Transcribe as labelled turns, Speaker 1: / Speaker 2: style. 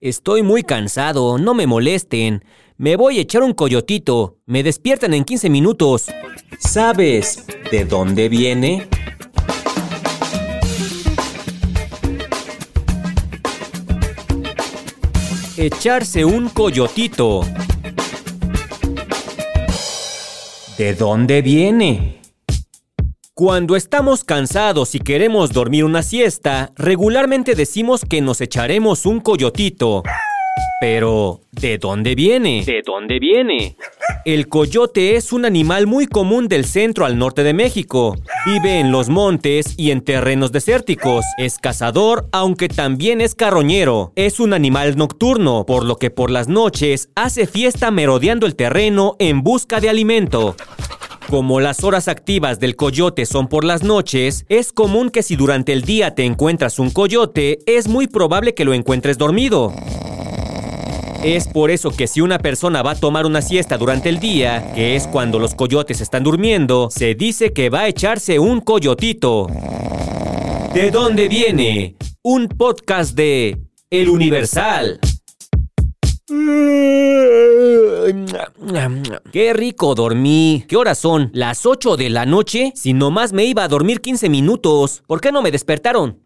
Speaker 1: Estoy muy cansado, no me molesten. Me voy a echar un coyotito. Me despiertan en 15 minutos. ¿Sabes de dónde viene? Echarse un coyotito. ¿De dónde viene? Cuando estamos cansados y queremos dormir una siesta, regularmente decimos que nos echaremos un coyotito. Pero, ¿de dónde viene?
Speaker 2: ¿De dónde viene?
Speaker 1: El coyote es un animal muy común del centro al norte de México. Vive en los montes y en terrenos desérticos. Es cazador, aunque también es carroñero. Es un animal nocturno, por lo que por las noches hace fiesta merodeando el terreno en busca de alimento. Como las horas activas del coyote son por las noches, es común que si durante el día te encuentras un coyote, es muy probable que lo encuentres dormido. Es por eso que si una persona va a tomar una siesta durante el día, que es cuando los coyotes están durmiendo, se dice que va a echarse un coyotito. ¿De dónde viene? Un podcast de El Universal. Qué rico dormí. ¿Qué horas son? ¿Las 8 de la noche? Si nomás me iba a dormir 15 minutos. ¿Por qué no me despertaron?